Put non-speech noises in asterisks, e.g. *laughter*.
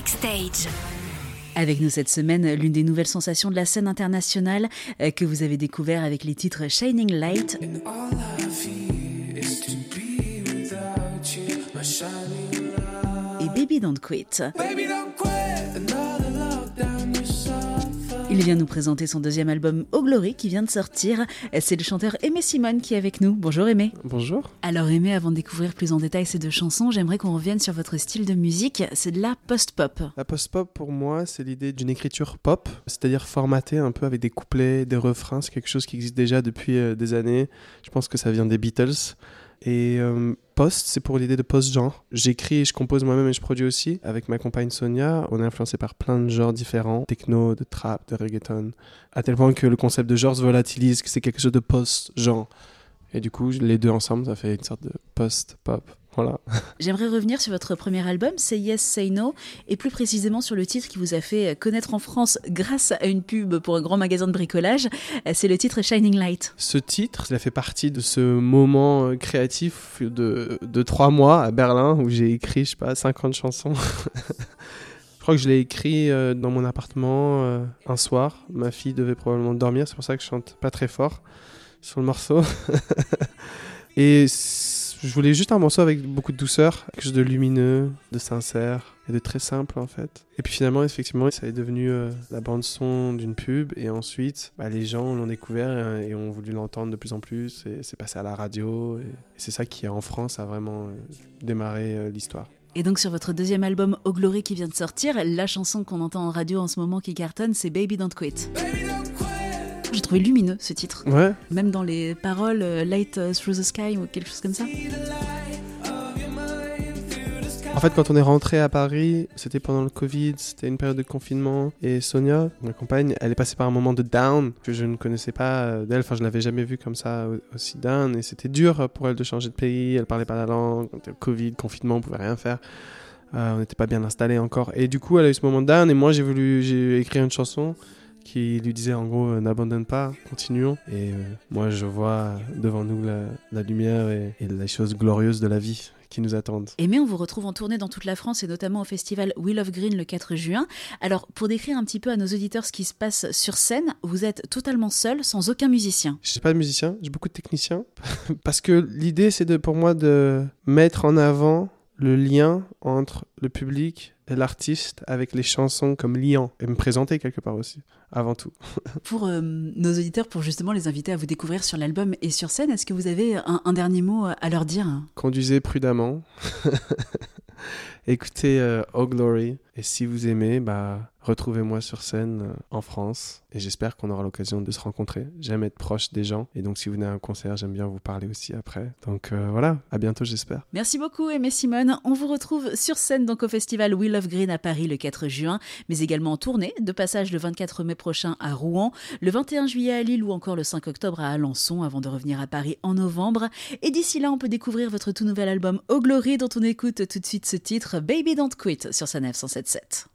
Backstage. Avec nous cette semaine, l'une des nouvelles sensations de la scène internationale euh, que vous avez découvert avec les titres Shining Light et Baby Don't Quit. Il vient nous présenter son deuxième album Au Glory qui vient de sortir. C'est le chanteur Aimé Simone qui est avec nous. Bonjour Aimé. Bonjour. Alors Aimé, avant de découvrir plus en détail ces deux chansons, j'aimerais qu'on revienne sur votre style de musique. C'est de la post-pop. La post-pop pour moi, c'est l'idée d'une écriture pop, c'est-à-dire formatée un peu avec des couplets, des refrains. C'est quelque chose qui existe déjà depuis euh, des années. Je pense que ça vient des Beatles. Et euh, post, c'est pour l'idée de post-genre. J'écris, je compose moi-même et je produis aussi. Avec ma compagne Sonia, on est influencé par plein de genres différents techno, de trap, de reggaeton. À tel point que le concept de genre se volatilise, que c'est quelque chose de post-genre. Et du coup, les deux ensemble, ça fait une sorte de post-pop. Voilà. *laughs* J'aimerais revenir sur votre premier album, C'est Yes, Say No, et plus précisément sur le titre qui vous a fait connaître en France grâce à une pub pour un grand magasin de bricolage. C'est le titre Shining Light. Ce titre, il a fait partie de ce moment euh, créatif de, de trois mois à Berlin où j'ai écrit, je sais pas, 50 chansons. *laughs* Je crois que je l'ai écrit euh, dans mon appartement euh, un soir. Ma fille devait probablement dormir, c'est pour ça que je chante pas très fort sur le morceau. *laughs* et je voulais juste un morceau avec beaucoup de douceur, quelque chose de lumineux, de sincère et de très simple en fait. Et puis finalement, effectivement, ça est devenu euh, la bande son d'une pub et ensuite, bah, les gens l'ont découvert et, ont voulu l'entendre de plus en plus et c'est passé à la radio et, et c'est ça qui en France a vraiment euh, démarré euh, l'histoire. Et donc sur votre deuxième album Au Glory qui vient de sortir, la chanson qu'on entend en radio en ce moment qui cartonne, c'est Baby Don't Quit. J'ai trouvé lumineux ce titre. Ouais. Même dans les paroles euh, Light euh, Through the Sky ou quelque chose comme ça. En fait, quand on est rentré à Paris, c'était pendant le Covid, c'était une période de confinement. Et Sonia, ma compagne, elle est passée par un moment de down que je ne connaissais pas euh, d'elle. Enfin, je l'avais jamais vue comme ça aussi down. Et c'était dur pour elle de changer de pays. Elle parlait pas la langue. Le Covid, confinement, on pouvait rien faire. Euh, on n'était pas bien installé encore. Et du coup, elle a eu ce moment de down. Et moi, j'ai voulu, j'ai écrit une chanson qui lui disait en gros euh, n'abandonne pas, continuons. Et euh, moi je vois devant nous la, la lumière et, et, les choses glorieuses de la vie qui nous attendent. Et mais on vous retrouve en tournée dans toute la France et notamment au festival Wheel of Green le 4 juin. Alors pour décrire un petit peu à nos auditeurs ce qui se passe sur scène, vous êtes totalement seul, sans aucun musicien. Je suis pas de musicien, j'ai beaucoup de techniciens *laughs* parce que l'idée c'est de pour moi de mettre en avant le lien entre le public et l'artiste avec les chansons comme liant et me présenter quelque part aussi avant tout. *laughs* pour euh, nos auditeurs, pour justement les inviter à vous découvrir sur l'album et sur scène, est-ce que vous avez un, un, dernier mot à leur dire? Conduisez prudemment. *laughs* Écoutez euh, Oh Glory et si vous aimez, bah, retrouvez-moi sur scène euh, en France et j'espère qu'on aura l'occasion de se rencontrer. J'aime être proche des gens et donc si vous venez à un concert, j'aime bien vous parler aussi après. Donc euh, voilà, à bientôt j'espère. Merci beaucoup Aimé Simone. On vous retrouve sur scène donc au festival Wheel of Green à Paris le 4 juin, mais également en tournée, de passage le 24 mai prochain à Rouen, le 21 juillet à Lille ou encore le 5 octobre à Alençon avant de revenir à Paris en novembre. Et d'ici là, on peut découvrir votre tout nouvel album Oh Glory dont on écoute tout de suite ce titre Baby Don't Quit sur sa 977.